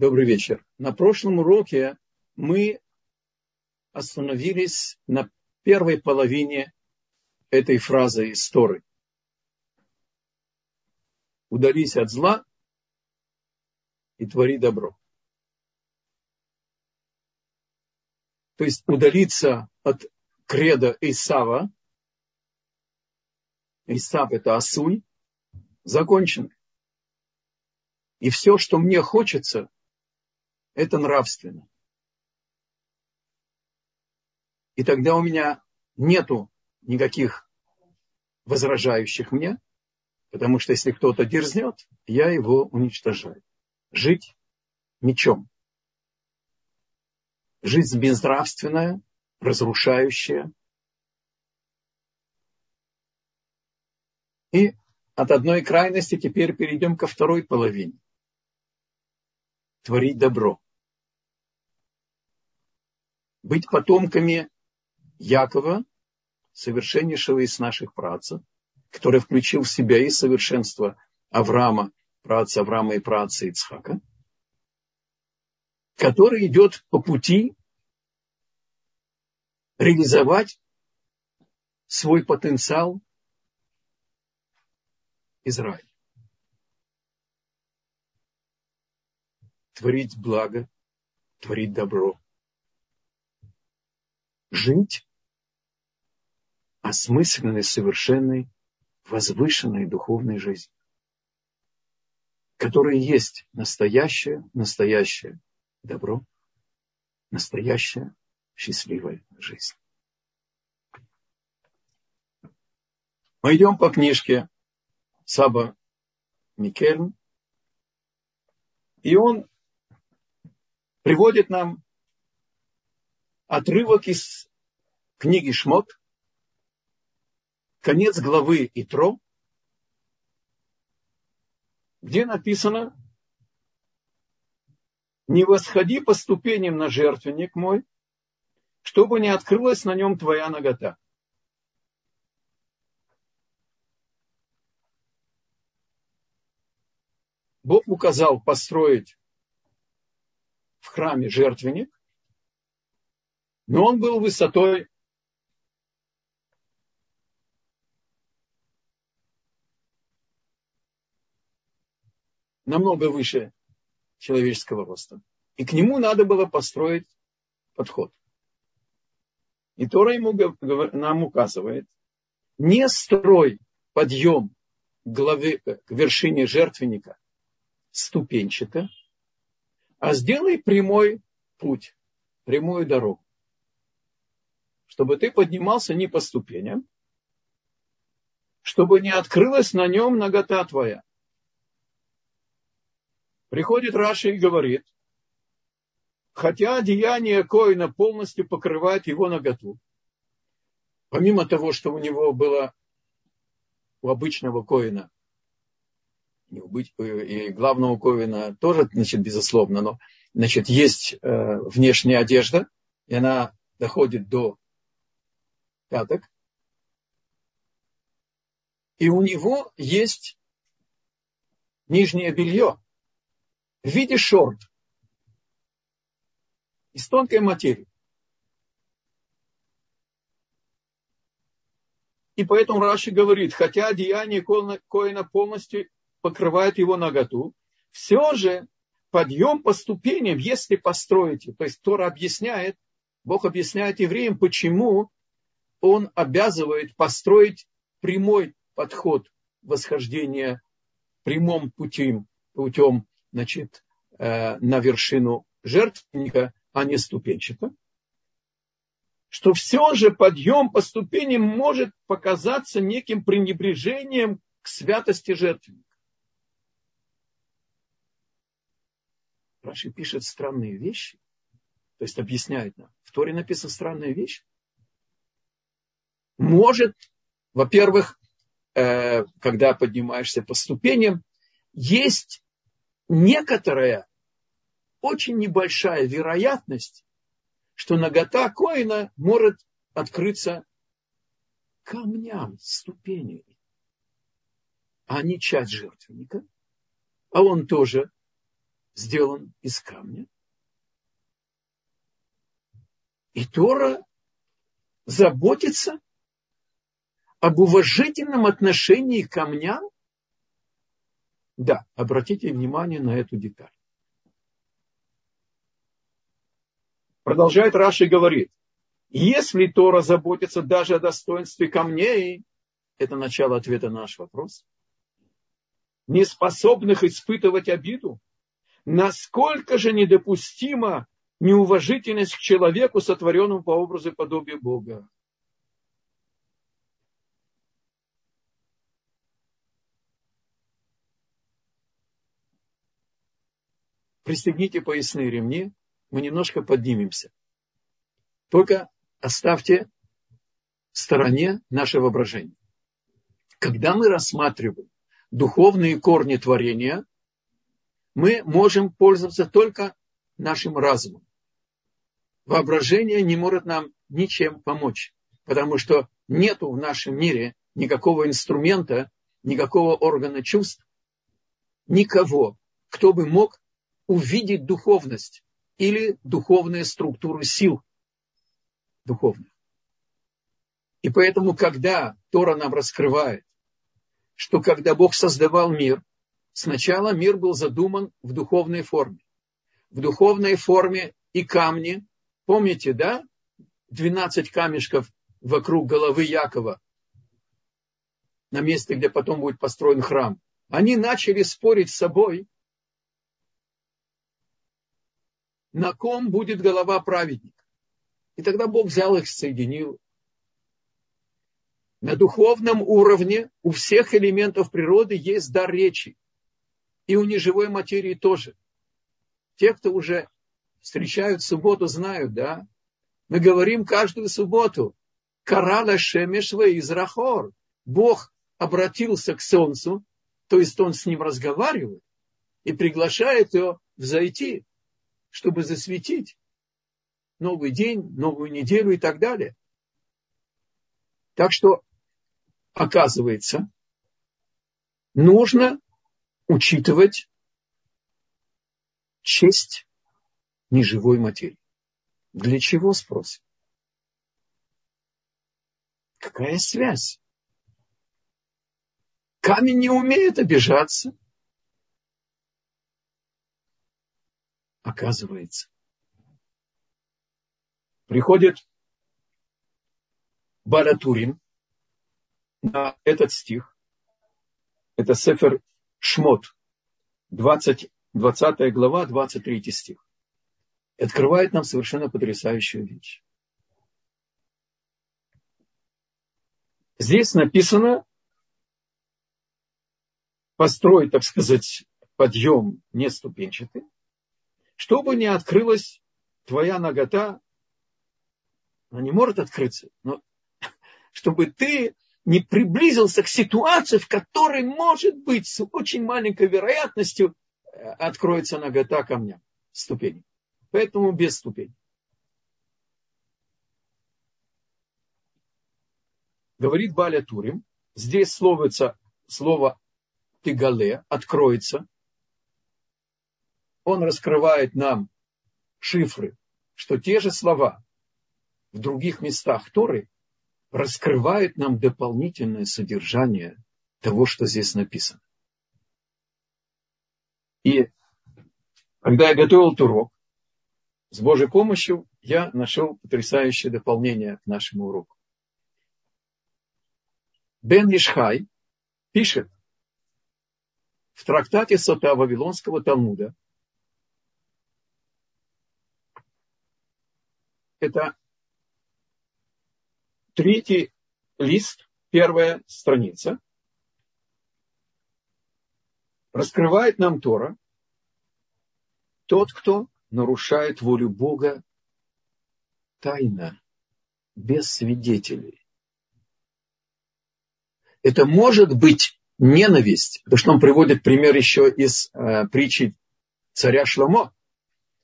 Добрый вечер. На прошлом уроке мы остановились на первой половине этой фразы из Торы. Удались от зла и твори добро. То есть удалиться от креда Исава. Исав это Асуй. Закончено. И все, что мне хочется, это нравственно. И тогда у меня нету никаких возражающих мне, потому что если кто-то дерзнет, я его уничтожаю. Жить мечом. Жизнь безнравственная, разрушающая. И от одной крайности теперь перейдем ко второй половине. Творить добро быть потомками Якова, совершеннейшего из наших працев, который включил в себя и совершенство Авраама, праца Авраама и праца Ицхака, который идет по пути реализовать свой потенциал Израиля. Творить благо, творить добро – жить осмысленной, совершенной, возвышенной духовной жизнью, которая есть настоящее, настоящее добро, настоящая счастливая жизнь. Мы идем по книжке Саба Микельн, и он приводит нам отрывок из книги Шмот, конец главы Итро, где написано «Не восходи по ступеням на жертвенник мой, чтобы не открылась на нем твоя нагота». Бог указал построить в храме жертвенник, но он был высотой намного выше человеческого роста. И к нему надо было построить подход. И Тора ему, нам указывает, не строй подъем к, главе, к вершине жертвенника ступенчато, а сделай прямой путь, прямую дорогу чтобы ты поднимался не по ступеням, чтобы не открылась на нем нагота твоя. Приходит Раша и говорит, хотя одеяние Коина полностью покрывает его наготу, помимо того, что у него было у обычного Коина, и главного Коина тоже, значит, безусловно, но, значит, есть э, внешняя одежда, и она доходит до пяток. И у него есть нижнее белье в виде шорт из тонкой материи. И поэтому Раши говорит, хотя одеяние Коина полностью покрывает его наготу, все же подъем по ступеням, если построите, то есть Тора объясняет, Бог объясняет евреям, почему он обязывает построить прямой подход восхождения прямым путем, путем значит, э, на вершину жертвенника, а не ступенчато. Что все же подъем по ступеням может показаться неким пренебрежением к святости жертвенника. Раши пишет странные вещи, то есть объясняет нам. В Торе написана странная вещь может, во-первых, э, когда поднимаешься по ступеням, есть некоторая очень небольшая вероятность, что нагота коина может открыться камням, ступенями, а не часть жертвенника. А он тоже сделан из камня. И Тора заботится об уважительном отношении к камням? Да, обратите внимание на эту деталь. Продолжает Раши говорит, если Тора заботится даже о достоинстве камней, это начало ответа на наш вопрос, не способных испытывать обиду, насколько же недопустима неуважительность к человеку, сотворенному по образу и подобию Бога. Пристегните поясные ремни, мы немножко поднимемся. Только оставьте в стороне наше воображение. Когда мы рассматриваем духовные корни творения, мы можем пользоваться только нашим разумом. Воображение не может нам ничем помочь, потому что нет в нашем мире никакого инструмента, никакого органа чувств, никого, кто бы мог увидеть духовность или духовные структуры сил духовных. И поэтому, когда Тора нам раскрывает, что когда Бог создавал мир, сначала мир был задуман в духовной форме. В духовной форме и камни, помните, да, 12 камешков вокруг головы Якова, на месте, где потом будет построен храм. Они начали спорить с собой, на ком будет голова праведника. И тогда Бог взял их, соединил. На духовном уровне у всех элементов природы есть дар речи. И у неживой материи тоже. Те, кто уже встречают субботу, знают, да? Мы говорим каждую субботу. Карала Шемешва из Рахор. Бог обратился к солнцу, то есть он с ним разговаривает и приглашает его взойти чтобы засветить новый день, новую неделю и так далее. Так что, оказывается, нужно учитывать честь неживой материи. Для чего, спросим? Какая связь? Камень не умеет обижаться – оказывается. Приходит Баратурин на этот стих. Это Сефер Шмот, 20, 20 глава, 23 стих. И открывает нам совершенно потрясающую вещь. Здесь написано построй, так сказать, подъем не ступенчатый, чтобы не открылась твоя нагота, она не может открыться, но чтобы ты не приблизился к ситуации, в которой, может быть, с очень маленькой вероятностью э, откроется нагота камня, ступени. Поэтому без ступеней. Говорит Баля Турим, здесь словится слово тигале, откроется, он раскрывает нам шифры, что те же слова в других местах Торы раскрывают нам дополнительное содержание того, что здесь написано. И когда я готовил этот урок, с Божьей помощью я нашел потрясающее дополнение к нашему уроку. Бен Ишхай пишет в трактате Сота Вавилонского Талмуда – это третий лист, первая страница. Раскрывает нам Тора. Тот, кто нарушает волю Бога тайно, без свидетелей. Это может быть ненависть, потому что он приводит пример еще из э, притчи царя Шломо.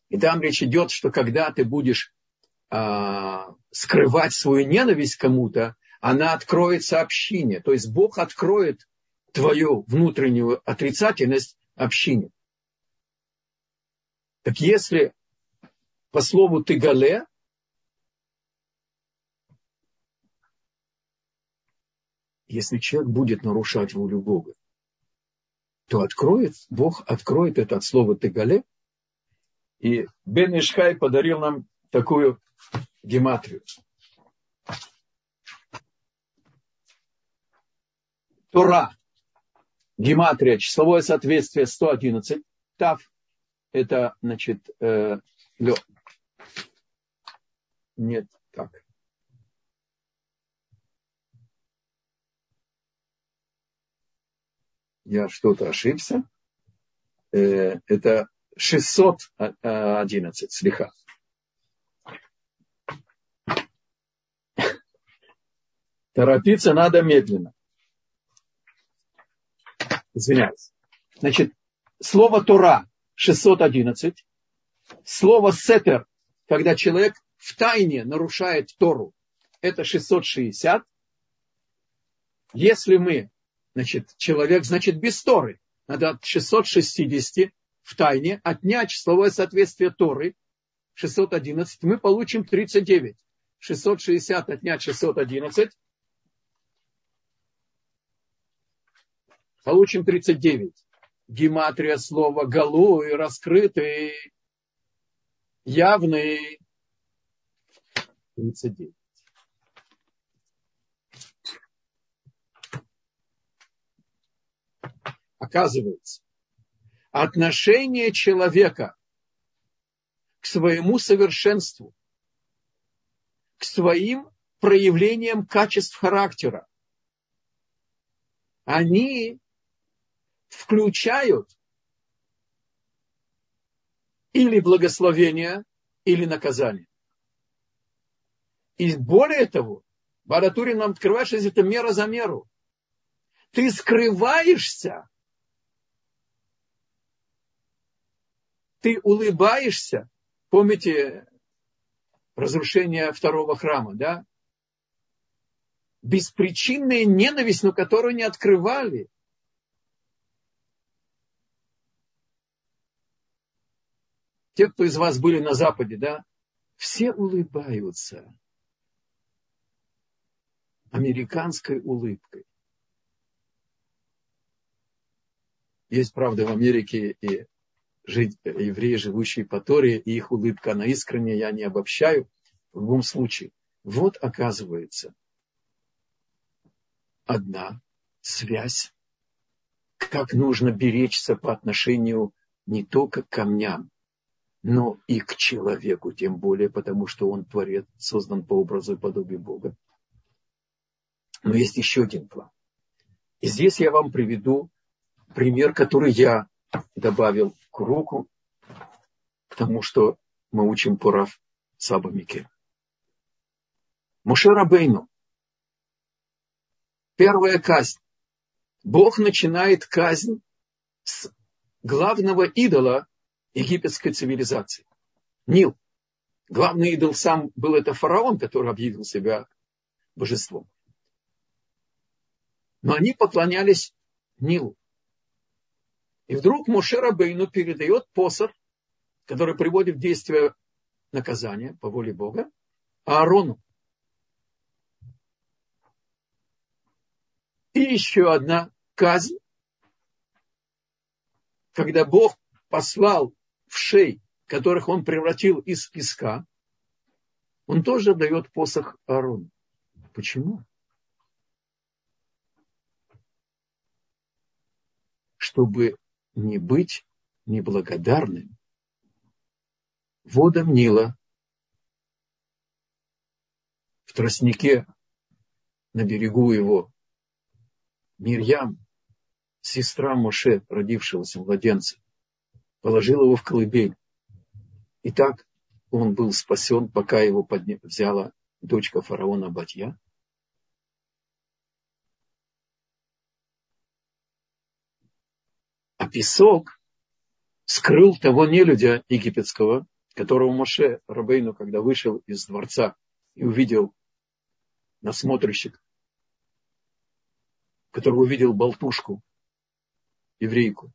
И там речь идет, что когда ты будешь скрывать свою ненависть кому-то, она откроет сообщение. То есть Бог откроет твою внутреннюю отрицательность общине. Так если по слову тыгале, если человек будет нарушать волю Бога, то откроет, Бог откроет это от слова тыгале. И Бен Ишхай подарил нам такую гематрию. Тора. Гематрия, числовое соответствие 111. Тав – это, значит, э, лё. Нет, так. Я что-то ошибся. Э, это 611 слегка. Торопиться надо медленно извиняюсь. Значит, слово Тора 611, слово Сетер, когда человек в тайне нарушает Тору, это 660. Если мы, значит, человек, значит, без Торы, надо от 660 в тайне отнять числовое соответствие Торы, 611, мы получим 39. 660 отнять 611, Получим 39. Гематрия слова голуй, раскрытый, явный. 39. Оказывается, отношение человека к своему совершенству, к своим проявлениям качеств характера, они включают или благословение, или наказание. И более того, Баратурин нам открывает, что это мера за меру. Ты скрываешься, ты улыбаешься. Помните разрушение второго храма, да? Беспричинная ненависть, но которую не открывали. Те, кто из вас были на Западе, да, все улыбаются американской улыбкой. Есть, правда, в Америке и евреи, живущие по Торе, и их улыбка, она искренняя, я не обобщаю. В любом случае, вот оказывается одна связь, как нужно беречься по отношению не только к камням, но и к человеку, тем более, потому что он творец, создан по образу и подобию Бога. Но есть еще один план. И здесь я вам приведу пример, который я добавил к руку, к тому, что мы учим по Раф Саба Мике. Мушер Абейну. Первая казнь. Бог начинает казнь с главного идола египетской цивилизации. Нил. Главный идол сам был это фараон, который объявил себя божеством. Но они поклонялись Нилу. И вдруг Мушер Абейну передает посох, который приводит в действие наказание по воле Бога, Аарону. И еще одна казнь, когда Бог послал вшей, которых он превратил из песка, он тоже дает посох Аарону. Почему? Чтобы не быть неблагодарным водам Нила в тростнике на берегу его Мирьям, сестра Моше, родившегося младенца, положил его в колыбель. И так он был спасен, пока его подня... взяла дочка фараона Батья. А песок скрыл того нелюдя египетского, которого Моше Рабейну, когда вышел из дворца и увидел насмотрщик, который увидел болтушку, еврейку,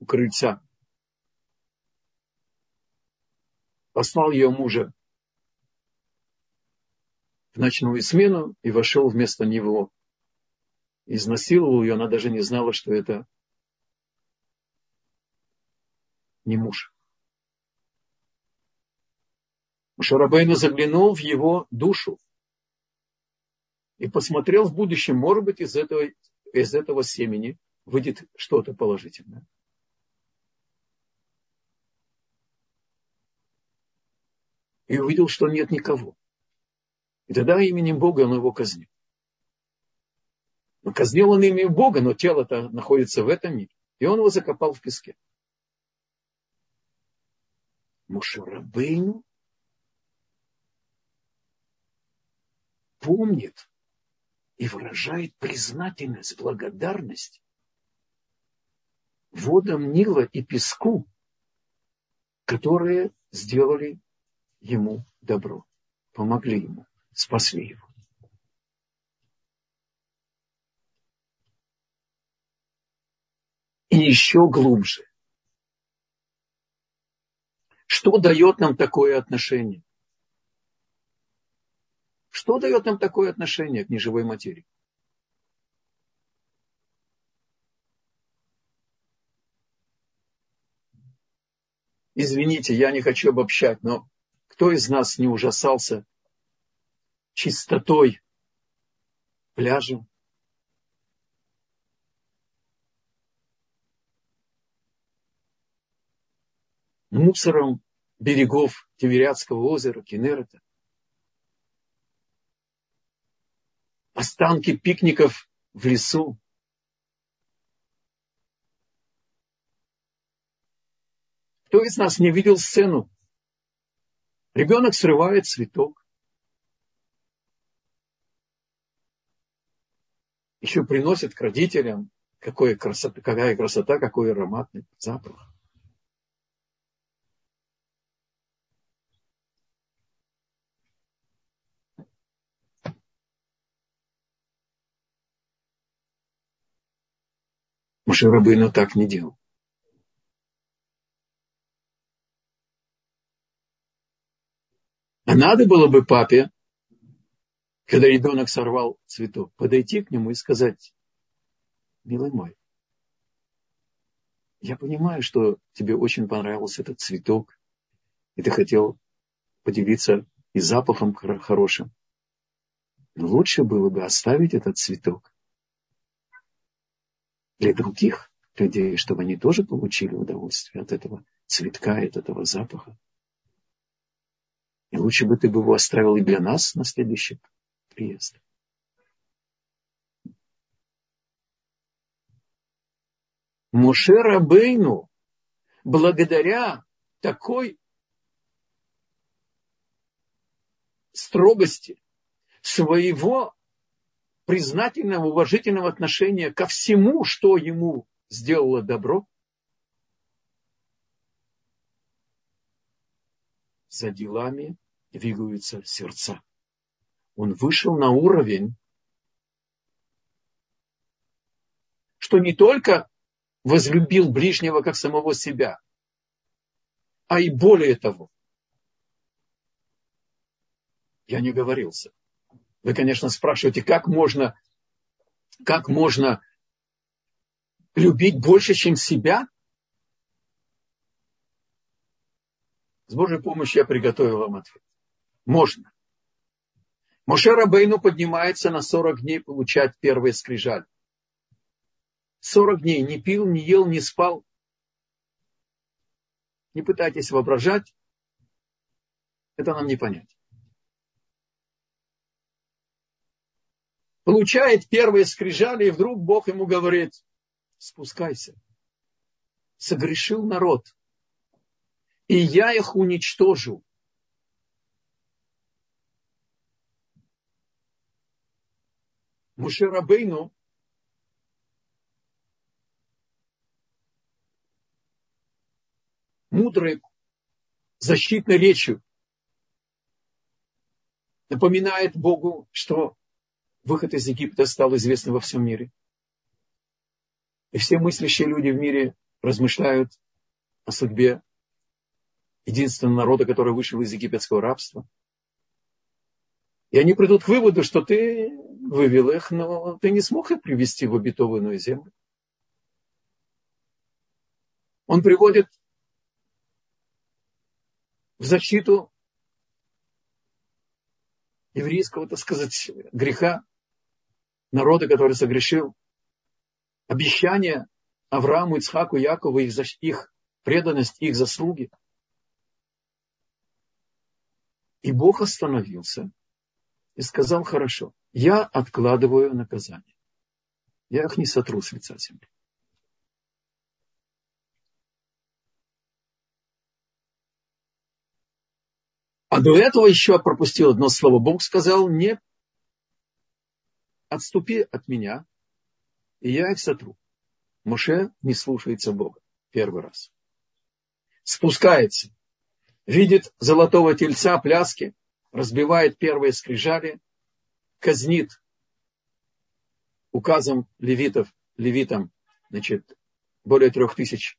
у крыльца. послал ее мужа в ночную смену и вошел вместо него. Изнасиловал ее, она даже не знала, что это не муж. Шарабейну заглянул в его душу и посмотрел в будущем, может быть, из этого, из этого семени выйдет что-то положительное. И увидел, что нет никого. И тогда именем Бога он его казнил. Но казнил он именем Бога, но тело-то находится в этом мире. И он его закопал в песке. Мушарабейну помнит и выражает признательность, благодарность водам Нила и песку, которые сделали ему добро, помогли ему, спасли его. И еще глубже. Что дает нам такое отношение? Что дает нам такое отношение к неживой материи? Извините, я не хочу обобщать, но кто из нас не ужасался чистотой пляжа? Мусором берегов Тимирятского озера, Кенерета? останки пикников в лесу. Кто из нас не видел сцену? Ребенок срывает цветок. Еще приносит к родителям, какая красота, какая красота, какой ароматный запах. Мушарабейну так не делал. А надо было бы папе, когда ребенок сорвал цветок, подойти к нему и сказать, милый мой, я понимаю, что тебе очень понравился этот цветок, и ты хотел поделиться и запахом хорошим. Но лучше было бы оставить этот цветок для других людей, чтобы они тоже получили удовольствие от этого цветка, от этого запаха. И лучше бы ты бы его оставил и для нас на следующий приезд. Моше Рабейну, благодаря такой строгости своего признательного, уважительного отношения ко всему, что ему сделало добро, за делами двигаются сердца. Он вышел на уровень, что не только возлюбил ближнего как самого себя, а и более того. Я не говорился. Вы, конечно, спрашиваете, как можно, как можно любить больше, чем себя? С Божьей помощью я приготовил вам ответ. Можно. Моше Рабейну поднимается на 40 дней получать первые скрижаль. 40 дней не пил, не ел, не спал. Не пытайтесь воображать. Это нам не понять. получает первые скрижали, и вдруг Бог ему говорит, спускайся. Согрешил народ, и я их уничтожу. Мушерабейну мудрой защитной речью напоминает Богу, что выход из Египта стал известным во всем мире. И все мыслящие люди в мире размышляют о судьбе единственного народа, который вышел из египетского рабства. И они придут к выводу, что ты вывел их, но ты не смог их привести в обетованную землю. Он приводит в защиту еврейского, так сказать, греха, народа, который согрешил, обещание Аврааму, Ицхаку, Якову, их, их преданность, их заслуги. И Бог остановился и сказал, хорошо, я откладываю наказание. Я их не сотру с лица земли. А до этого еще пропустил одно слово. Бог сказал, не отступи от меня, и я их сотру. Муше не слушается Бога. Первый раз. Спускается. Видит золотого тельца, пляски, разбивает первые скрижали, казнит указом левитов, левитам, значит, более трех тысяч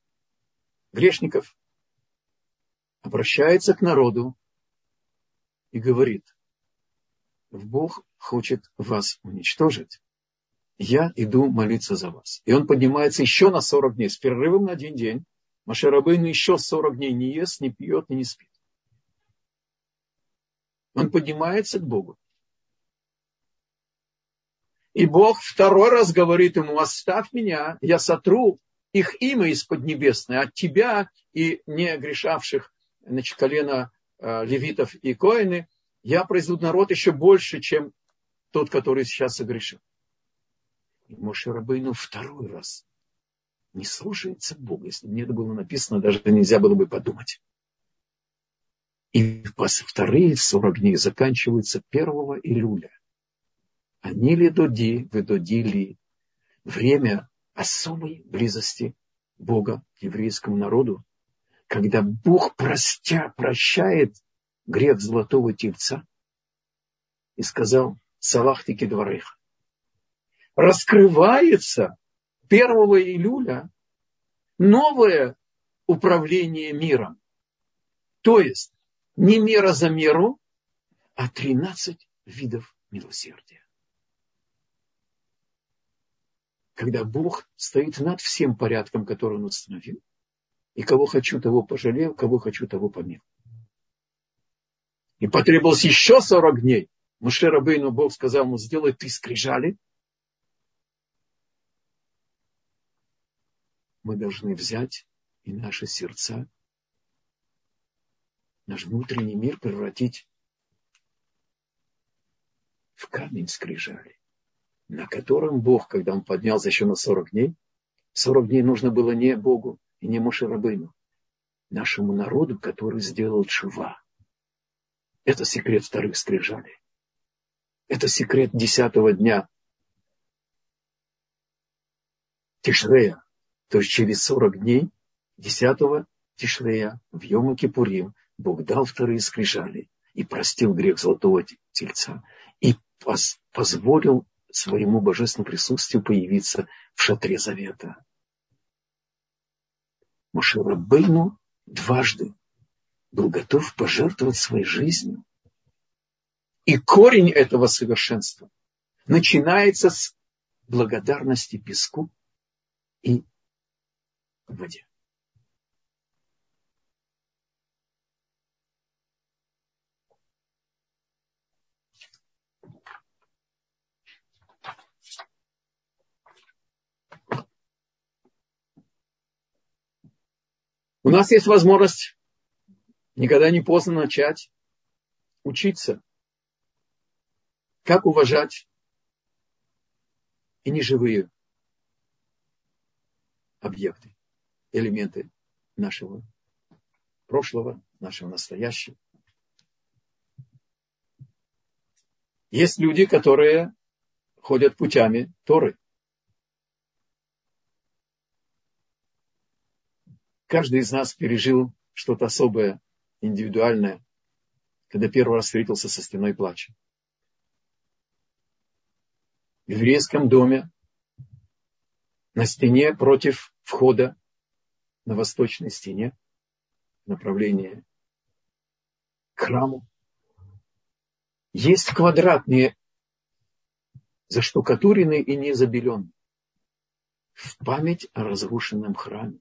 грешников, обращается к народу, и говорит, Бог хочет вас уничтожить. Я иду молиться за вас. И он поднимается еще на 40 дней, с перерывом на один день. Машарабейн еще 40 дней не ест, не пьет и не спит. Он поднимается к Богу. И Бог второй раз говорит ему, оставь меня, я сотру их имя из Поднебесной от тебя и не грешавших значит, колено Э, левитов и коины, я произведу народ еще больше, чем тот, который сейчас согрешил. И Моше Рабейну второй раз не слушается Бога. Если бы мне это было написано, даже нельзя было бы подумать. И вторые 40 дней заканчиваются 1 июля. Они ли доди, вы додили время особой близости Бога к еврейскому народу, когда Бог простя, прощает грех золотого тельца и сказал «Салахтики дворых». Раскрывается 1 июля новое управление миром. То есть не мера за меру, а 13 видов милосердия. Когда Бог стоит над всем порядком, который Он установил, и кого хочу, того пожалел, кого хочу, того помил. И потребовалось еще 40 дней. Муше Рабейну Бог сказал ему, сделай ты скрижали. Мы должны взять и наши сердца, наш внутренний мир превратить в камень скрижали, на котором Бог, когда он поднялся еще на 40 дней, 40 дней нужно было не Богу, и не Мошерабыну, нашему народу, который сделал чува. Это секрет вторых скрижалей. Это секрет десятого дня Тишрея. То есть через 40 дней десятого Тишрея в Йому Кипурим Бог дал вторые скрижали и простил грех золотого тельца и позволил своему божественному присутствию появиться в шатре завета. Мушарабейну дважды был готов пожертвовать своей жизнью. И корень этого совершенства начинается с благодарности песку и воде. У нас есть возможность, никогда не поздно начать учиться, как уважать и неживые объекты, элементы нашего прошлого, нашего настоящего. Есть люди, которые ходят путями Торы. Каждый из нас пережил что-то особое, индивидуальное, когда первый раз встретился со стеной плача. В еврейском доме на стене против входа на восточной стене, в направлении храму. Есть квадратные, заштукатуренные и не забеленные. В память о разрушенном храме.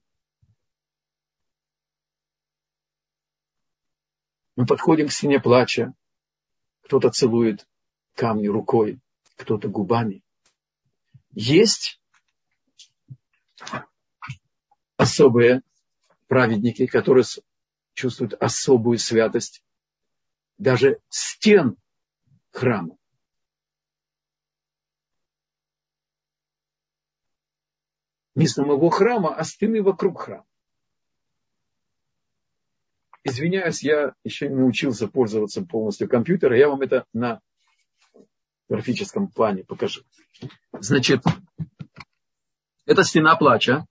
Мы подходим к стене плача. Кто-то целует камни рукой, кто-то губами. Есть особые праведники, которые чувствуют особую святость даже стен храма. Не самого храма, а стены вокруг храма. Извиняюсь, я еще не научился пользоваться полностью компьютером. Я вам это на графическом плане покажу. Значит, это стена плача.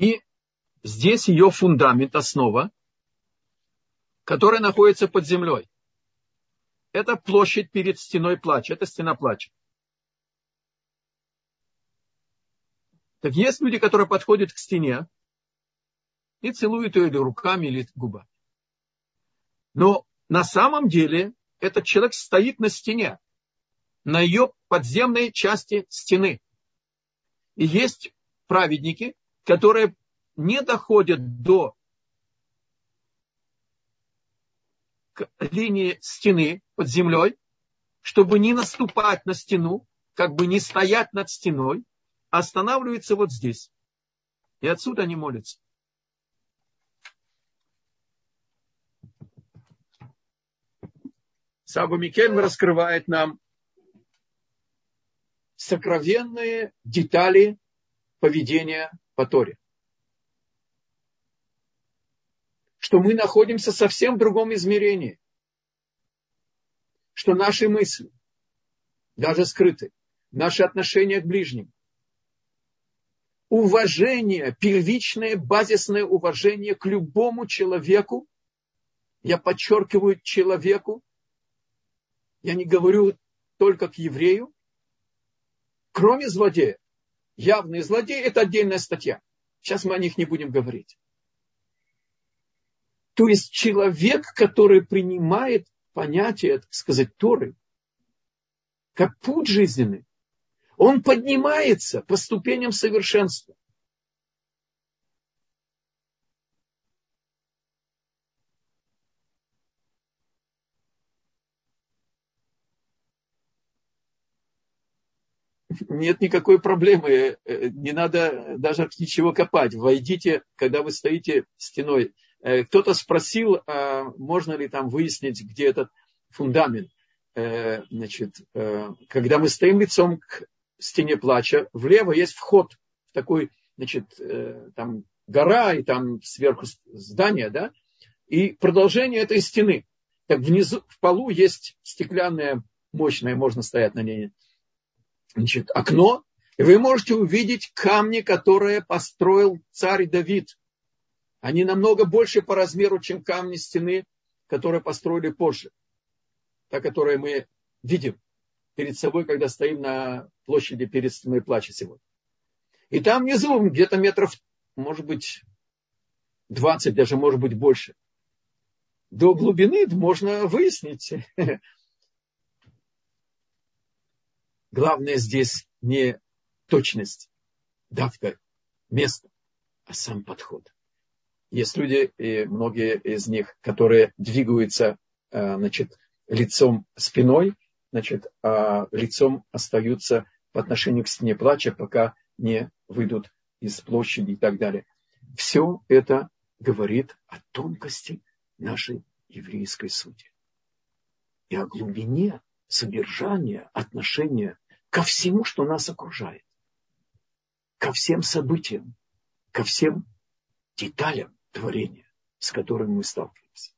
И здесь ее фундамент, основа, которая находится под землей. Это площадь перед стеной плача. Это стена плача. Так есть люди, которые подходят к стене и целуют ее или руками, или губами. Но на самом деле этот человек стоит на стене, на ее подземной части стены. И есть праведники, которые не доходят до линии стены под землей, чтобы не наступать на стену, как бы не стоять над стеной, останавливаются вот здесь. И отсюда они молятся. Саба Микен раскрывает нам сокровенные детали поведения по Торе. Что мы находимся совсем в другом измерении. Что наши мысли, даже скрыты, наши отношения к ближним, уважение, первичное, базисное уважение к любому человеку, я подчеркиваю человеку, я не говорю только к еврею, кроме злодея. Явный злодей – это отдельная статья. Сейчас мы о них не будем говорить. То есть человек, который принимает понятие, так сказать, Торы, как путь жизненный, он поднимается по ступеням совершенства. Нет никакой проблемы, э, не надо даже ничего копать. Войдите, когда вы стоите стеной. Э, кто-то спросил, а можно ли там выяснить, где этот фундамент. Э, значит, когда мы стоим лицом к стене плача, влево есть вход в такой, значит, там гора и там сверху здание, да, и продолжение этой стены. Так внизу, в полу есть стеклянная, мощная, можно стоять на ней, значит, окно, и вы можете увидеть камни, которые построил царь Давид. Они намного больше по размеру, чем камни стены, которые построили позже. Та, которые мы видим перед собой, когда стоим на площади перед стеной плача сегодня. И там внизу где-то метров, может быть, 20, даже может быть больше. До глубины можно выяснить, Главное здесь не точность, давка, место, а сам подход. Есть люди, и многие из них, которые двигаются э, значит, лицом спиной, значит, а лицом остаются по отношению к стене плача, пока не выйдут из площади и так далее. Все это говорит о тонкости нашей еврейской сути и о глубине содержания отношения ко всему, что нас окружает, ко всем событиям, ко всем деталям творения, с которыми мы сталкиваемся.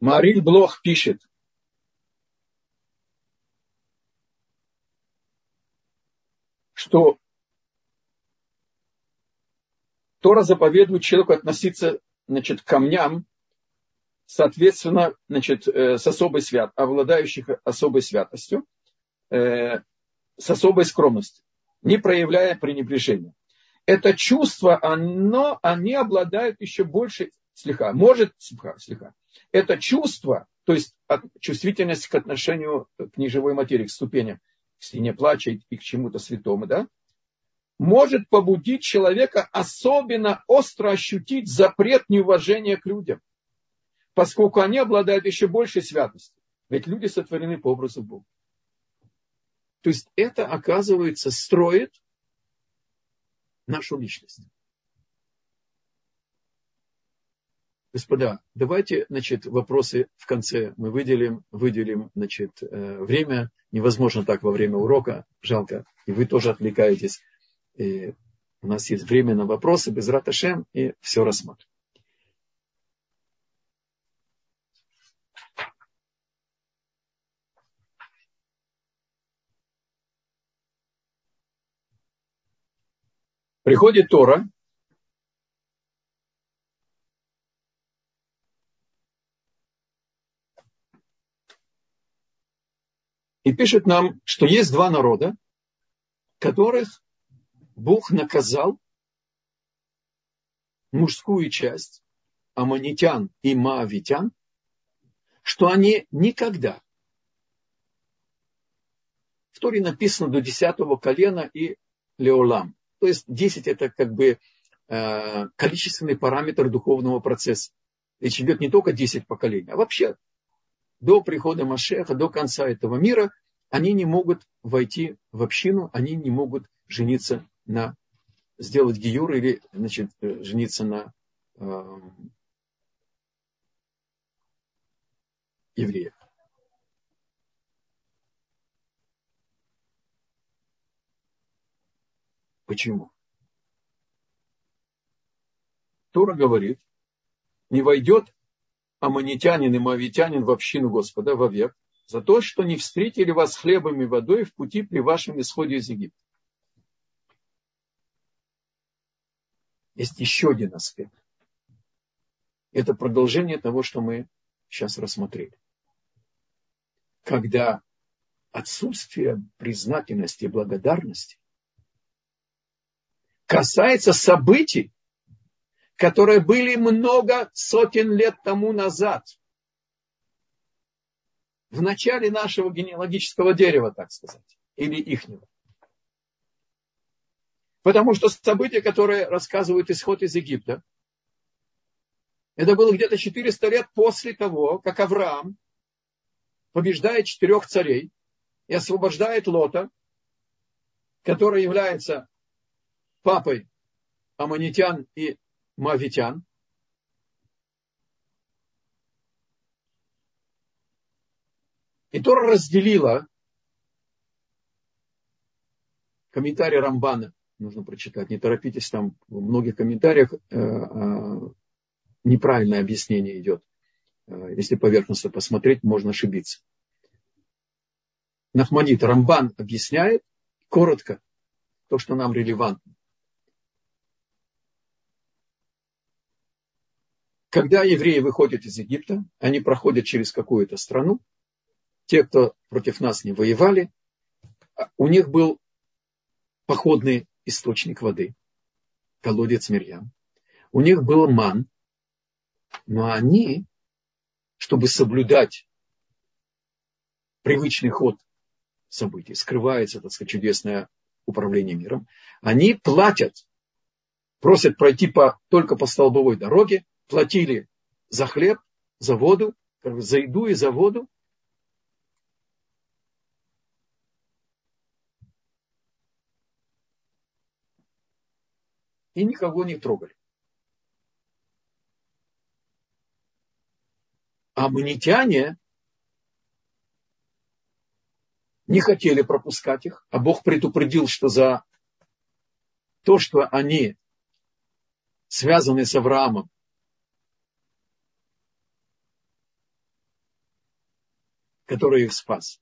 Мариль Блох пишет, что Тора заповедует человеку относиться значит, к камням, соответственно, значит, э, с особой свят, обладающих особой святостью, э, с особой скромностью, не проявляя пренебрежения. Это чувство, оно, они обладают еще больше слегка, может слегка, слегка. Это чувство, то есть чувствительность к отношению к неживой материи, к ступеням, к стене плача и к чему-то святому, да, может побудить человека особенно остро ощутить запрет неуважения к людям, поскольку они обладают еще большей святостью. Ведь люди сотворены по образу Бога. То есть это, оказывается, строит нашу личность. Господа, давайте, значит, вопросы в конце мы выделим, выделим, значит, э, время. Невозможно так во время урока, жалко. И вы тоже отвлекаетесь. И у нас есть время на вопросы, без раташем, и все рассмотрим. Приходит Тора, и пишет нам, что есть два народа, которых Бог наказал мужскую часть, аманитян и маавитян, что они никогда, в Торе написано до десятого колена и леолам, то есть 10 это как бы э, количественный параметр духовного процесса. Речь идет не только 10 поколений, а вообще до прихода Машеха, до конца этого мира, они не могут войти в общину, они не могут жениться на, сделать гиюр или значит, э, жениться на э, евреях. Почему? Тура говорит, не войдет аммонитянин и мавитянин в общину Господа вовек за то, что не встретили вас хлебом и водой в пути при вашем исходе из Египта. Есть еще один аспект. Это продолжение того, что мы сейчас рассмотрели. Когда отсутствие признательности и благодарности касается событий, которые были много сотен лет тому назад. В начале нашего генеалогического дерева, так сказать, или ихнего. Потому что события, которые рассказывают исход из Египта, это было где-то 400 лет после того, как Авраам побеждает четырех царей и освобождает Лота, который является папой аммонитян и мавитян. И Тора разделила комментарий Рамбана, нужно прочитать, не торопитесь, там в многих комментариях э, э, неправильное объяснение идет. Э, если поверхностно посмотреть, можно ошибиться. Нахманит Рамбан объясняет коротко то, что нам релевантно. Когда евреи выходят из Египта, они проходят через какую-то страну. Те, кто против нас не воевали, у них был походный источник воды, колодец Мирьям. У них был ман, но они, чтобы соблюдать привычный ход событий, скрывается, так сказать, чудесное управление миром, они платят, просят пройти по, только по столбовой дороге, платили за хлеб, за воду, за еду и за воду. И никого не трогали. А манитяне не хотели пропускать их, а Бог предупредил, что за то, что они связаны с Авраамом, который их спас,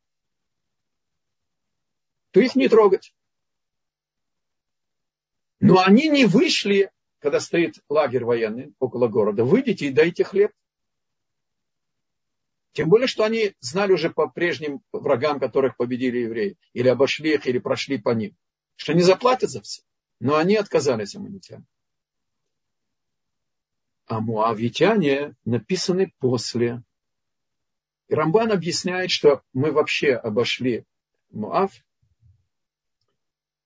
то их не трогать. Но они не вышли когда стоит лагерь военный около города, выйдите и дайте хлеб. Тем более, что они знали уже по прежним врагам, которых победили евреи, или обошли их, или прошли по ним, что не заплатят за все. Но они отказались, аммонитяне. А муавитяне написаны после. И Рамбан объясняет, что мы вообще обошли Муав,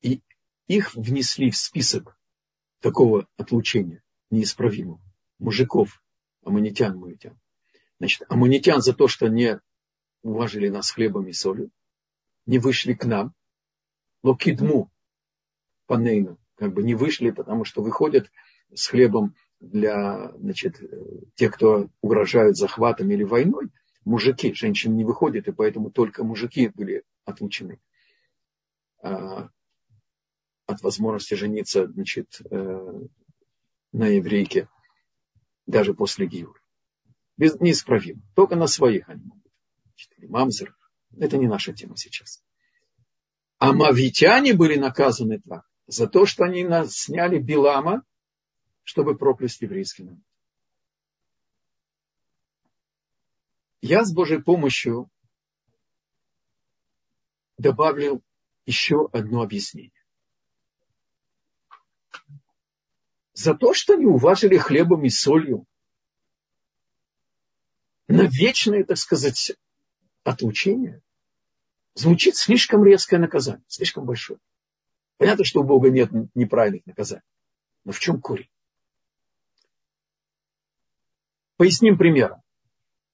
и их внесли в список такого отлучения неисправимого. Мужиков, аммонитян, муавитян. Значит, аммонитян за то, что не уважили нас хлебом и солью, не вышли к нам, локидму панейну, как бы не вышли, потому что выходят с хлебом для значит, тех, кто угрожают захватом или войной, мужики, женщины не выходят, и поэтому только мужики были отлучены а, от возможности жениться значит, э, на еврейке даже после Гиура. Без, неисправимо. Только на своих они могут. Мамзер. Это не наша тема сейчас. А мавитяне были наказаны так, за то, что они сняли Билама, чтобы проклясть еврейский народ. Я с Божьей помощью добавил еще одно объяснение. За то, что они уважили хлебом и солью, на вечное, так сказать, отлучение, звучит слишком резкое наказание, слишком большое. Понятно, что у Бога нет неправильных наказаний. Но в чем корень? Поясним примером.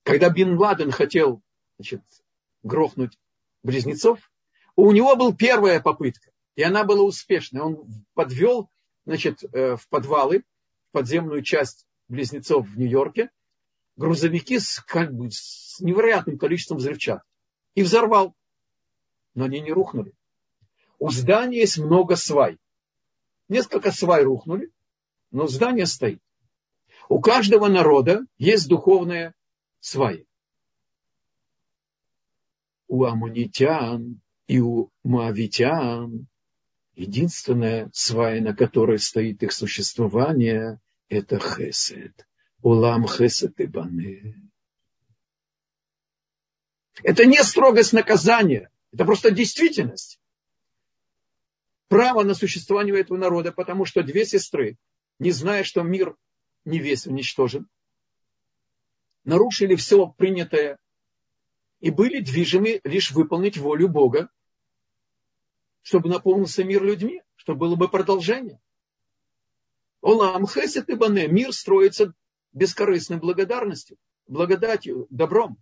Когда Бин Ладен хотел значит, грохнуть близнецов, у него была первая попытка, и она была успешной. Он подвел значит, э, в подвалы, в подземную часть близнецов в Нью-Йорке, грузовики с, как бы, с невероятным количеством взрывчатки. И взорвал. Но они не рухнули. У здания есть много свай. Несколько свай рухнули, но здание стоит. У каждого народа есть духовная сваи. У амунитян и у моавитян единственная свая, на которой стоит их существование, это хесед. Улам хесед и баны. Это не строгость наказания, это просто действительность. Право на существование этого народа, потому что две сестры, не зная, что мир не весь уничтожен, нарушили все принятое и были движимы лишь выполнить волю Бога, чтобы наполнился мир людьми, чтобы было бы продолжение. Олам хесет и бане. Мир строится бескорыстной благодарностью, благодатью, добром.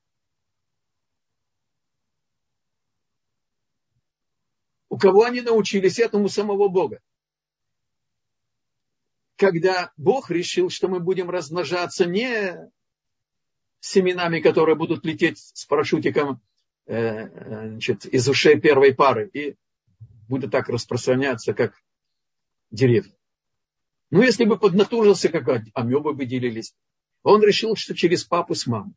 У кого они научились этому самого Бога? когда Бог решил, что мы будем размножаться не семенами, которые будут лететь с парашютиком э, значит, из ушей первой пары и будут так распространяться, как деревья. Ну, если бы поднатужился, как амебы бы делились, он решил, что через папу с мамой.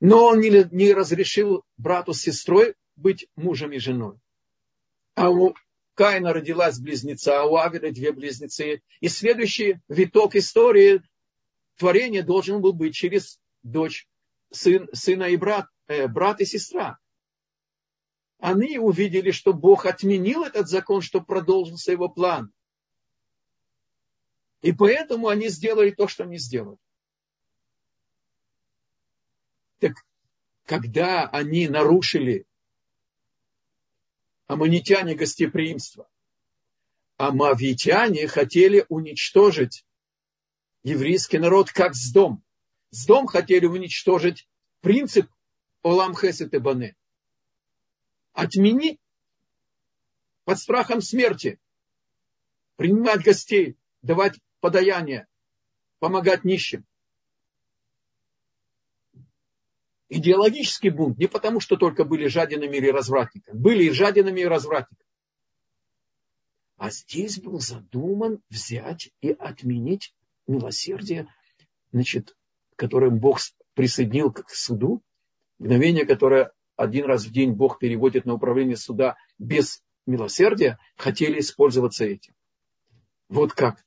Но он не, не разрешил брату с сестрой быть мужем и женой. А у Каина родилась близнеца, а у Авеля две близнецы. И следующий виток истории творения должен был быть через дочь, сын, сына и брат, э, брат и сестра. Они увидели, что Бог отменил этот закон, чтобы продолжился его план. И поэтому они сделали то, что они сделали. Так когда они нарушили аммонитяне гостеприимство. А мавитяне хотели уничтожить еврейский народ как с дом. С дом хотели уничтожить принцип Олам Хесет и Бане. Отменить под страхом смерти. Принимать гостей, давать подаяние, помогать нищим. идеологический бунт не потому, что только были жадинами или развратниками. Были и жадинами, и развратниками. А здесь был задуман взять и отменить милосердие, значит, которым Бог присоединил к суду, мгновение, которое один раз в день Бог переводит на управление суда без милосердия, хотели использоваться этим. Вот как.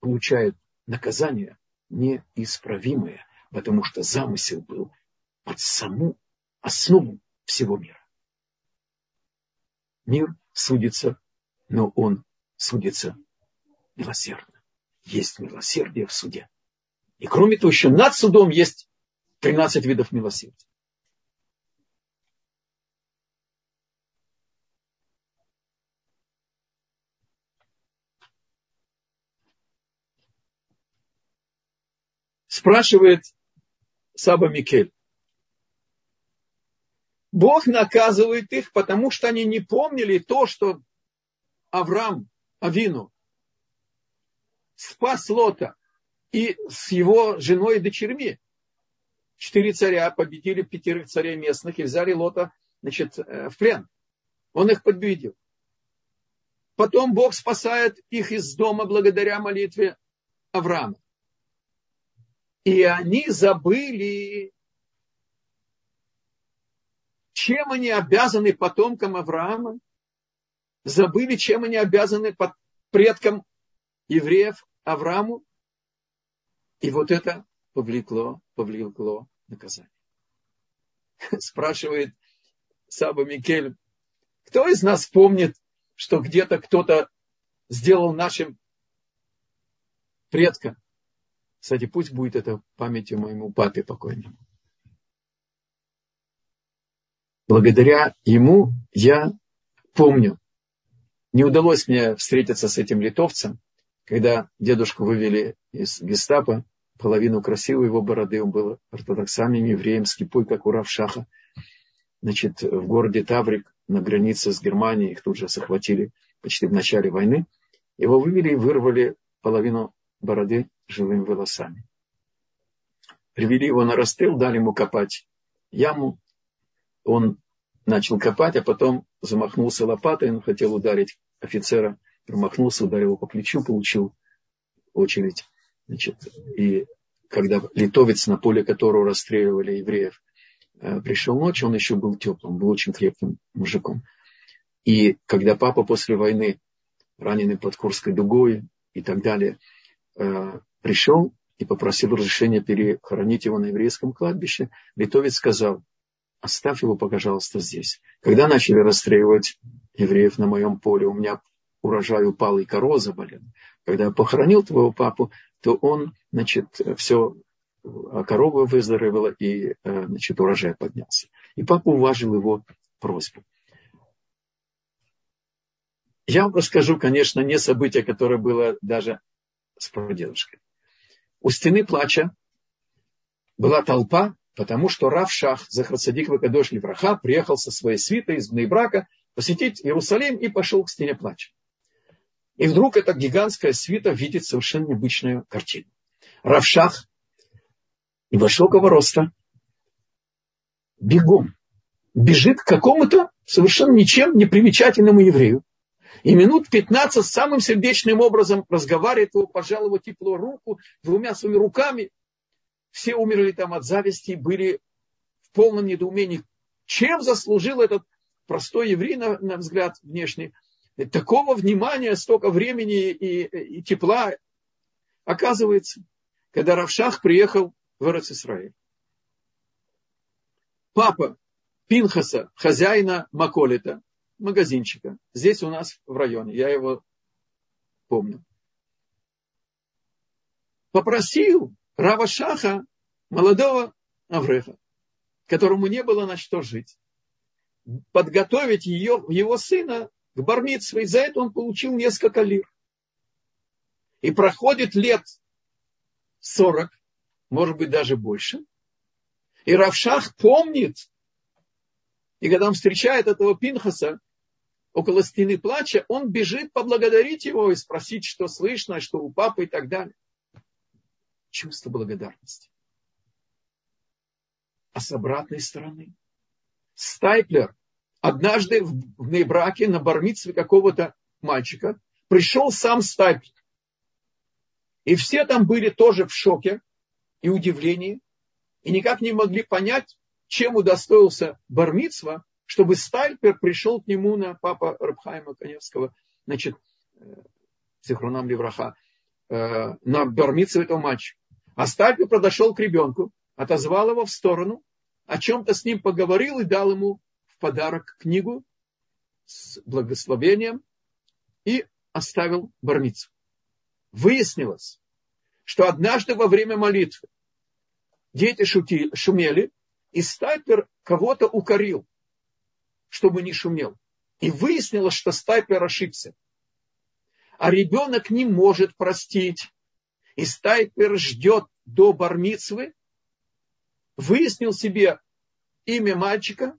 получает наказание неисправимое, потому что замысел был под саму основу всего мира. Мир судится, но он судится милосердно. Есть милосердие в суде. И кроме того, еще над судом есть 13 видов милосердия. Спрашивает Саба Микель. Бог наказывает их, потому что они не помнили то, что Авраам, Авину, спас Лота и с его женой и дочерьми. Четыре царя победили пятерых царей местных и взяли Лота значит, э, в плен. Он их победил. Потом Бог спасает их из дома благодаря молитве Авраама. И они забыли, чем они обязаны потомкам Авраама. Забыли, чем они обязаны предкам евреев Аврааму. И вот это повлекло, повлекло наказание. Спрашивает Саба Микель, кто из нас помнит, что где-то кто-то сделал нашим предкам кстати, пусть будет это памятью моему папе покойному. Благодаря ему я помню, не удалось мне встретиться с этим литовцем, когда дедушку вывели из гестапо, половину красивой его бороды, он был ортодоксальным евреем, скипой, как у Равшаха. Значит, в городе Таврик, на границе с Германией, их тут же захватили почти в начале войны. Его вывели и вырвали половину бороды живыми волосами. Привели его на расстрел, дали ему копать яму. Он начал копать, а потом замахнулся лопатой, он хотел ударить офицера, промахнулся, ударил его по плечу, получил очередь. Значит, и когда литовец, на поле которого расстреливали евреев, э, пришел ночью, он еще был теплым, был очень крепким мужиком. И когда папа после войны, раненый под Курской дугой и так далее, э, пришел и попросил разрешения перехоронить его на еврейском кладбище, литовец сказал, оставь его, пожалуйста, здесь. Когда начали расстреливать евреев на моем поле, у меня урожай упал и корова заболела. Когда я похоронил твоего папу, то он, значит, все, а корова выздоровела и, э, значит, урожай поднялся. И папа уважил его просьбу. Я вам расскажу, конечно, не событие, которое было даже с прадедушкой. У стены плача была толпа, потому что Рав Шах, Захарцадик Вакадош Левраха, приехал со своей свитой из Брака посетить Иерусалим и пошел к стене плача. И вдруг эта гигантская свита видит совершенно необычную картину. Равшах небольшого роста бегом бежит к какому-то совершенно ничем не примечательному еврею. И минут 15 самым сердечным образом разговаривает его, пожал его тепло руку двумя своими руками. Все умерли там от зависти, были в полном недоумении. Чем заслужил этот простой еврей, на, на взгляд внешний, такого внимания, столько времени и, и тепла. Оказывается, когда Равшах приехал в Израиль. Папа Пинхаса, хозяина Маколита, магазинчика. Здесь у нас в районе. Я его помню. Попросил Рава Шаха, молодого Авреха, которому не было на что жить, подготовить ее, его сына к бармитсве. И за это он получил несколько лир. И проходит лет 40, может быть, даже больше. И Равшах помнит, и когда он встречает этого Пинхаса, около стены плача, он бежит поблагодарить его и спросить, что слышно, что у папы и так далее. Чувство благодарности. А с обратной стороны. Стайплер однажды в Нейбраке на бармитстве какого-то мальчика пришел сам Стайплер. И все там были тоже в шоке и удивлении, и никак не могли понять, чем удостоился бармитсва, чтобы Стальпер пришел к нему на папа Рабхайма Коневского, значит, Сихрунам э, Левраха, э, на бармицу этого мальчика. А Стайпер подошел к ребенку, отозвал его в сторону, о чем-то с ним поговорил и дал ему подарок книгу с благословением и оставил бармицу. Выяснилось, что однажды во время молитвы дети шути, шумели, и Стайпер кого-то укорил, чтобы не шумел. И выяснилось, что Стайпер ошибся. А ребенок не может простить. И Стайпер ждет до бармицвы, выяснил себе имя мальчика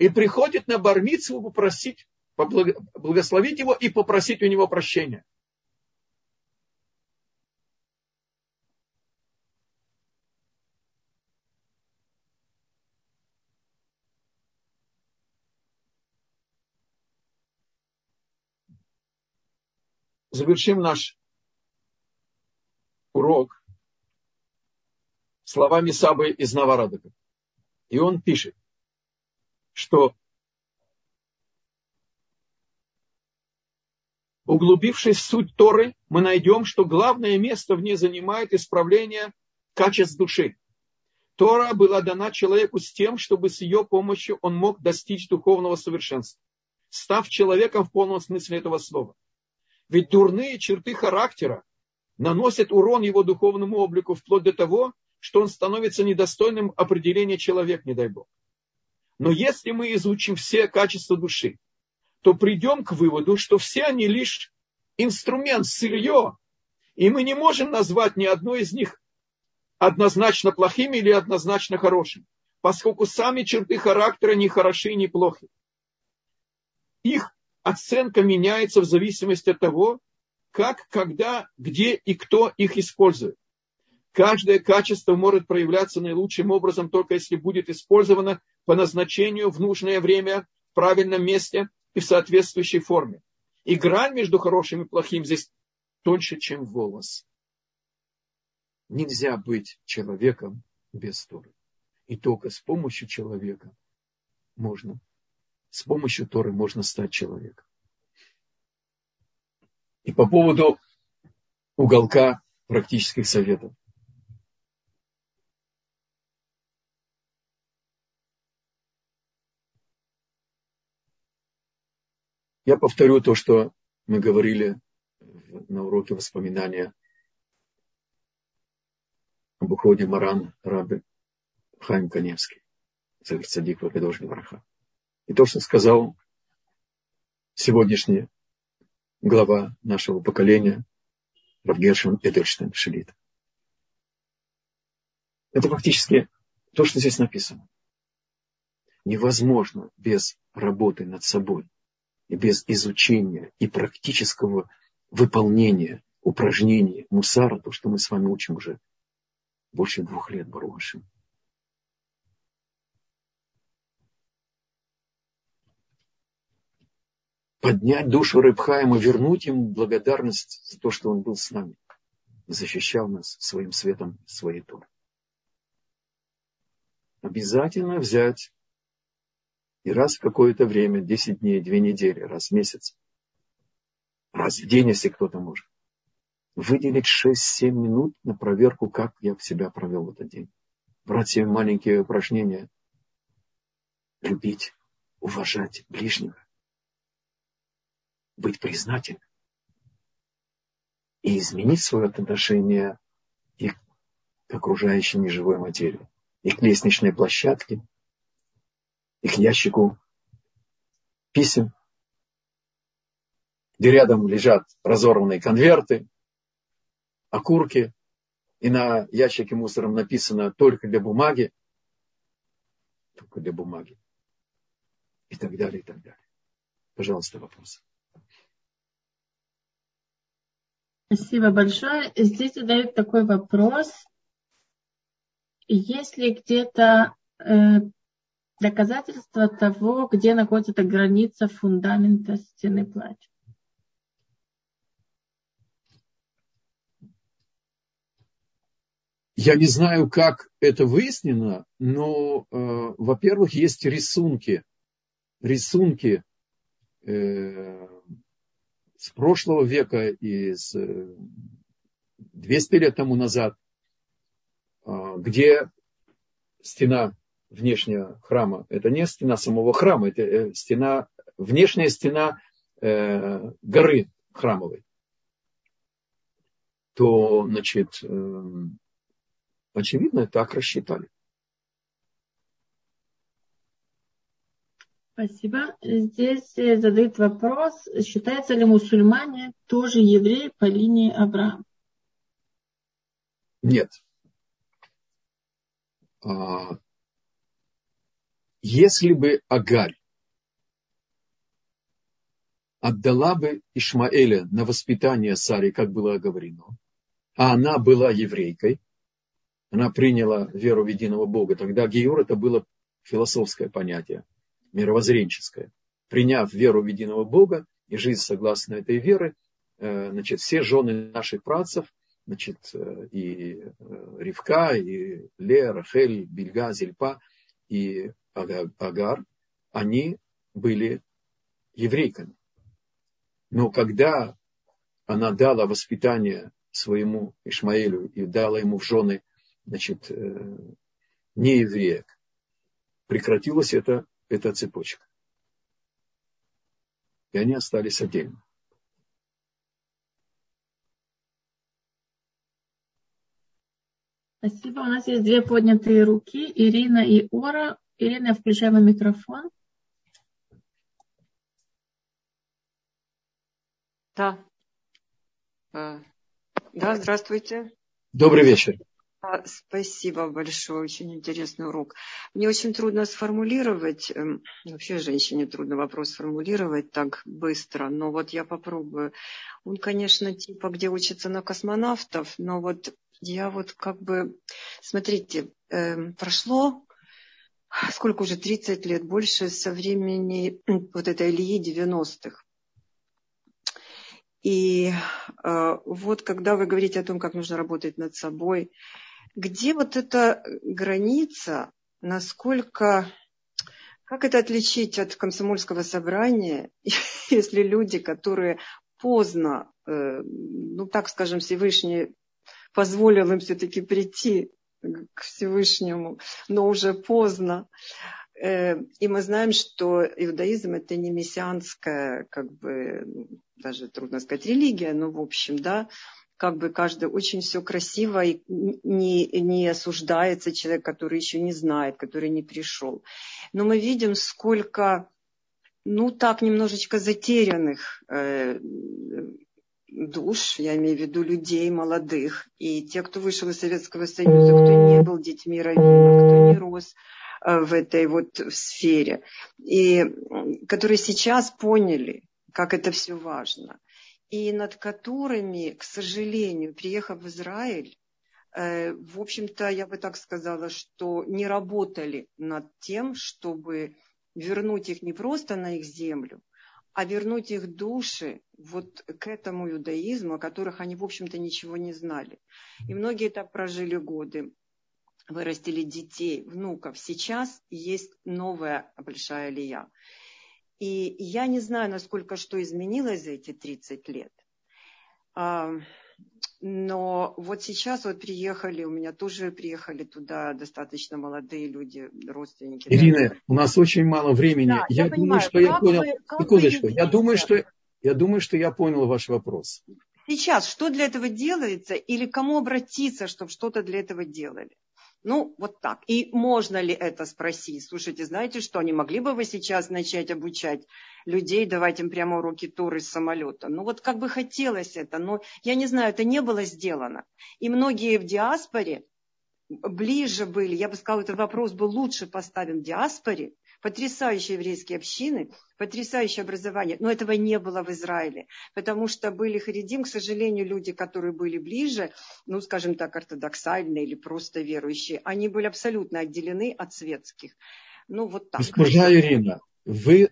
и приходит на бармицву попросить, благословить его и попросить у него прощения. завершим наш урок словами Сабы из Наварадока. И он пишет, что углубившись в суть Торы, мы найдем, что главное место в ней занимает исправление качеств души. Тора была дана человеку с тем, чтобы с ее помощью он мог достичь духовного совершенства, став человеком в полном смысле этого слова – ведь дурные черты характера наносят урон его духовному облику вплоть до того, что он становится недостойным определения человек, не дай Бог. Но если мы изучим все качества души, то придем к выводу, что все они лишь инструмент, сырье, и мы не можем назвать ни одно из них однозначно плохими или однозначно хорошим, поскольку сами черты характера не хороши и не плохи. Их оценка меняется в зависимости от того, как, когда, где и кто их использует. Каждое качество может проявляться наилучшим образом только если будет использовано по назначению в нужное время, в правильном месте и в соответствующей форме. И грань между хорошим и плохим здесь тоньше, чем волос. Нельзя быть человеком без Торы. И только с помощью человека можно с помощью Торы можно стать человеком. И по поводу уголка практических советов. Я повторю то, что мы говорили на уроке воспоминания об уходе Маран Раби Хайм Каневский. Цадик Вакадош Вараха. И то, что сказал сегодняшний глава нашего поколения, Равгершин Эдельштейн Шелит. Это фактически то, что здесь написано. Невозможно без работы над собой и без изучения и практического выполнения упражнений мусара, то, что мы с вами учим уже больше двух лет, Баруашим. поднять душу Рыбхаема, вернуть ему благодарность за то, что он был с нами, защищал нас своим светом, своей Торы. Обязательно взять и раз в какое-то время, 10 дней, 2 недели, раз в месяц, раз в день, если кто-то может, выделить 6-7 минут на проверку, как я в себя провел этот день. Брать себе маленькие упражнения, любить, уважать ближнего. Быть признательным. И изменить свое отношение и к окружающей неживой материи, и к лестничной площадке, и к ящику писем, где рядом лежат разорванные конверты, окурки, и на ящике мусором написано только для бумаги, только для бумаги, и так далее, и так далее. Пожалуйста, вопрос. Спасибо большое. Здесь задают такой вопрос. Есть ли где-то э, доказательства того, где находится граница фундамента стены плача? Я не знаю, как это выяснено, но, э, во-первых, есть рисунки, рисунки э, с прошлого века, из 200 лет тому назад, а, где стена внешняя храма, это не стена самого храма, это э, стена, внешняя стена э, горы храмовой, то, значит, э, очевидно, так рассчитали. Спасибо. Здесь задают вопрос, считаются ли мусульмане тоже евреи по линии Авраама? Нет. А, если бы Агарь отдала бы Ишмаэля на воспитание Сари, как было оговорено, а она была еврейкой, она приняла веру в единого Бога, тогда Геюр это было философское понятие, мировоззренческое. Приняв веру в единого Бога и жизнь согласно этой веры, э, значит, все жены наших працев, значит, э, и э, Ривка, и Лея, Рахель, Бельга, Зильпа, и Агар, они были еврейками. Но когда она дала воспитание своему Ишмаэлю и дала ему в жены значит, э, не евреек, прекратилась эта, эта цепочка. И они остались отдельно. Спасибо. У нас есть две поднятые руки. Ирина и Ора. Ирина, включаем микрофон. Да. Э, да, здравствуйте. Добрый вечер. Спасибо большое, очень интересный урок. Мне очень трудно сформулировать, эм, вообще женщине трудно вопрос сформулировать так быстро, но вот я попробую. Он, конечно, типа, где учится на космонавтов, но вот я вот как бы, смотрите, эм, прошло сколько уже, 30 лет, больше со времени вот этой Ильи 90-х. И э, вот когда вы говорите о том, как нужно работать над собой, где вот эта граница, насколько, как это отличить от комсомольского собрания, если люди, которые поздно, э, ну так скажем, Всевышний позволил им все-таки прийти к Всевышнему, но уже поздно. Э, и мы знаем, что иудаизм это не мессианская, как бы, даже трудно сказать, религия, но в общем, да, как бы каждый очень все красиво и не, не осуждается человек, который еще не знает, который не пришел. Но мы видим, сколько, ну так, немножечко затерянных э, душ, я имею в виду людей молодых, и те, кто вышел из Советского Союза, кто не был детьми раввина, кто не рос э, в этой вот сфере, и которые сейчас поняли, как это все важно, и над которыми, к сожалению, приехав в Израиль, э, в общем-то, я бы так сказала, что не работали над тем, чтобы вернуть их не просто на их землю, а вернуть их души вот к этому иудаизму, о которых они, в общем-то, ничего не знали. И многие так прожили годы, вырастили детей, внуков. Сейчас есть новая большая алия. И я не знаю, насколько что изменилось за эти 30 лет. Но вот сейчас вот приехали, у меня тоже приехали туда достаточно молодые люди, родственники. Ирина, да. у нас очень мало времени. Да, я, я думаю, что я понял. Вы, Секундочку, я думаю, что я думаю, что я понял ваш вопрос. Сейчас, что для этого делается или кому обратиться, чтобы что-то для этого делали? Ну, вот так. И можно ли это спросить? Слушайте, знаете что, не могли бы вы сейчас начать обучать людей, давать им прямо уроки Торы с самолета? Ну, вот как бы хотелось это, но я не знаю, это не было сделано. И многие в диаспоре ближе были, я бы сказала, этот вопрос был лучше поставлен в диаспоре, потрясающие еврейские общины, потрясающее образование. Но этого не было в Израиле, потому что были харидим, к сожалению, люди, которые были ближе, ну, скажем так, ортодоксальные или просто верующие, они были абсолютно отделены от светских. Ну, вот так. Госпожа Ирина, вы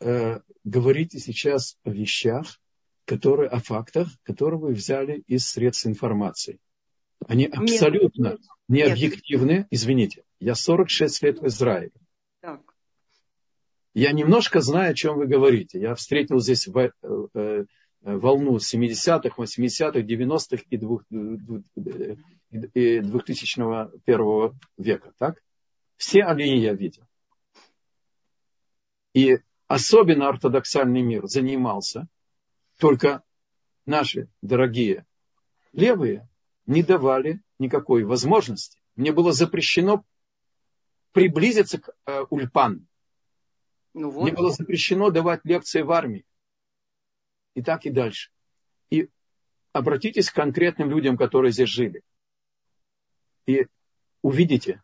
э, говорите сейчас о вещах, которые, о фактах, которые вы взяли из средств информации. Они абсолютно нет, не объективны. Извините, я 46 лет в Израиле. Я немножко знаю, о чем вы говорите. Я встретил здесь в, э, волну 70-х, 80-х, 90-х и 2001 века. Так? Все алии я видел. И особенно ортодоксальный мир занимался, только наши дорогие левые не давали никакой возможности. Мне было запрещено приблизиться к э, Ульпан. Ну вот. Мне было запрещено давать лекции в армии. И так и дальше. И обратитесь к конкретным людям, которые здесь жили. И увидите,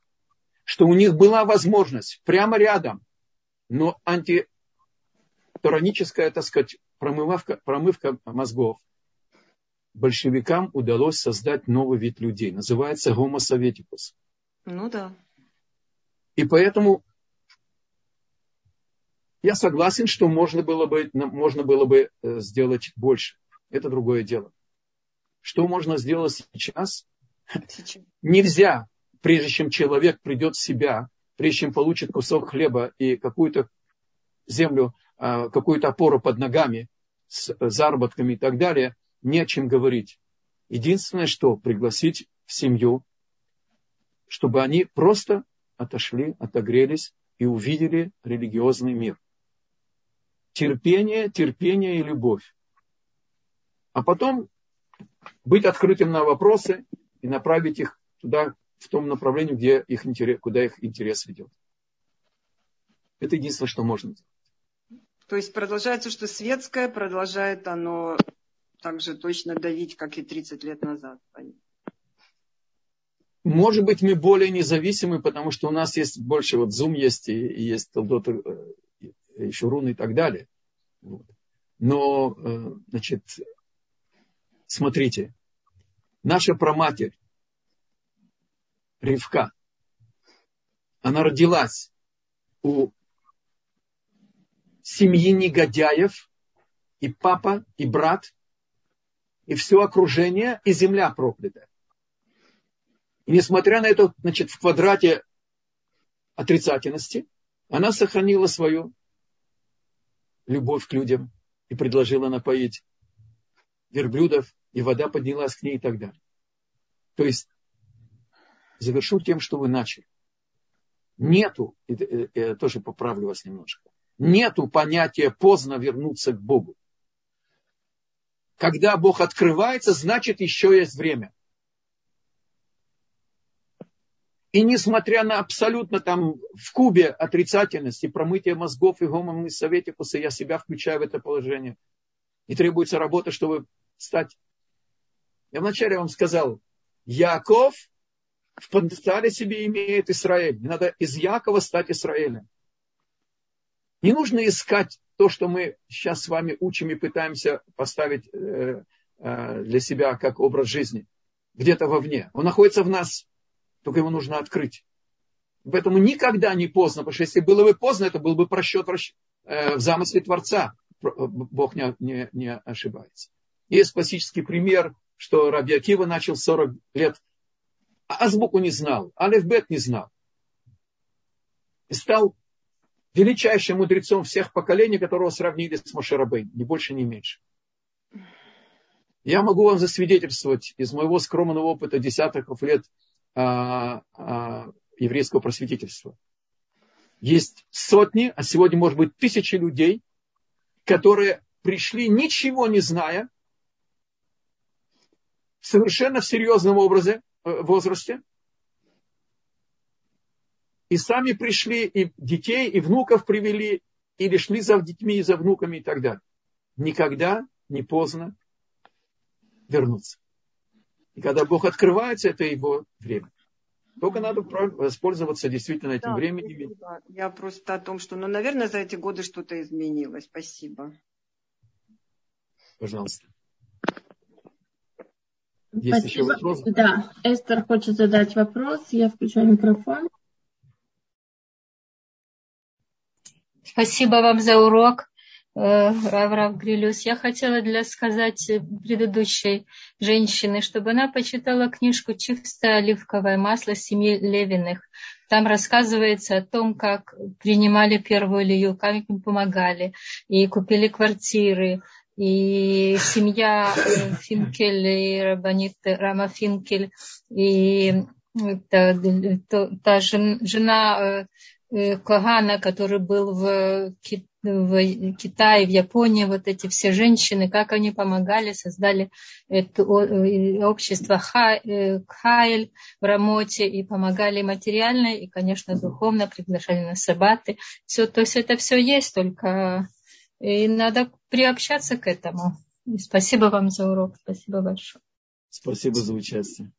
что у них была возможность прямо рядом, но антитураническая, так сказать, промывка, промывка мозгов. Большевикам удалось создать новый вид людей. Называется Советикус. Ну да. И поэтому я согласен, что можно было бы, можно было бы э, сделать больше. Это другое дело. Что можно сделать сейчас? сейчас? Нельзя, прежде чем человек придет в себя, прежде чем получит кусок хлеба и какую-то землю, а, какую-то опору под ногами, с заработками и так далее, не о чем говорить. Единственное, что пригласить в семью, чтобы они просто отошли, отогрелись и увидели религиозный мир терпение, терпение и любовь. А потом быть открытым на вопросы и направить их туда, в том направлении, где их интерес, куда их интерес ведет. Это единственное, что можно сделать. То есть продолжается, что светское продолжает оно так же точно давить, как и 30 лет назад. Может быть, мы более независимы, потому что у нас есть больше, вот Zoom есть, и, и есть Толдот, еще руны и так далее. Вот. Но, э, значит, смотрите, наша проматерь, Ривка, она родилась у семьи негодяев, и папа, и брат, и все окружение, и земля проклятая. И несмотря на это, значит, в квадрате отрицательности, она сохранила свою любовь к людям и предложила напоить верблюдов, и вода поднялась к ней и так далее. То есть, завершу тем, что вы начали. Нету, я тоже поправлю вас немножко, нету понятия поздно вернуться к Богу. Когда Бог открывается, значит еще есть время. И несмотря на абсолютно там в кубе отрицательности, промытие мозгов и гомомный советикуса, я себя включаю в это положение. И требуется работа, чтобы стать. Я вначале вам сказал, Яков в потенциале себе имеет Израиль. Не надо из Якова стать Израилем. Не нужно искать то, что мы сейчас с вами учим и пытаемся поставить э, э, для себя как образ жизни. Где-то вовне. Он находится в нас только его нужно открыть. Поэтому никогда не поздно, потому что если было бы поздно, это был бы просчет э, в замысле Творца. Э, Бог не, не, не ошибается. Есть классический пример, что Раби Акива начал 40 лет, а азбуку не знал, алифбет не знал. И стал величайшим мудрецом всех поколений, которого сравнили с Мошерабей, ни больше, ни меньше. Я могу вам засвидетельствовать из моего скромного опыта десятков лет еврейского просветительства. Есть сотни, а сегодня может быть тысячи людей, которые пришли ничего не зная, совершенно в серьезном образе, э, возрасте, и сами пришли, и детей, и внуков привели, или шли за детьми и за внуками и так далее. Никогда не поздно вернуться. И когда Бог открывается, это его время. Только надо воспользоваться действительно этим да, временем. Да. Я просто о том, что, ну, наверное, за эти годы что-то изменилось. Спасибо. Пожалуйста. Есть Спасибо. еще вопрос? Да, Эстер хочет задать вопрос. Я включаю микрофон. Спасибо вам за урок. Э, Раврав Грилюс. Я хотела для сказать предыдущей женщине, чтобы она почитала книжку «Чистое оливковое масло семьи Левиных». Там рассказывается о том, как принимали первую лию, как им помогали, и купили квартиры, и семья э, Финкель и Рабанит Рама Финкель, и та, та, та жена Кагана, который был в, в Китае, в Японии, вот эти все женщины, как они помогали, создали это общество Хайль в Рамоте и помогали материально, и, конечно, духовно приглашали на сабаты. Все, то есть это все есть, только и надо приобщаться к этому. И спасибо вам за урок. Спасибо большое. Спасибо за участие.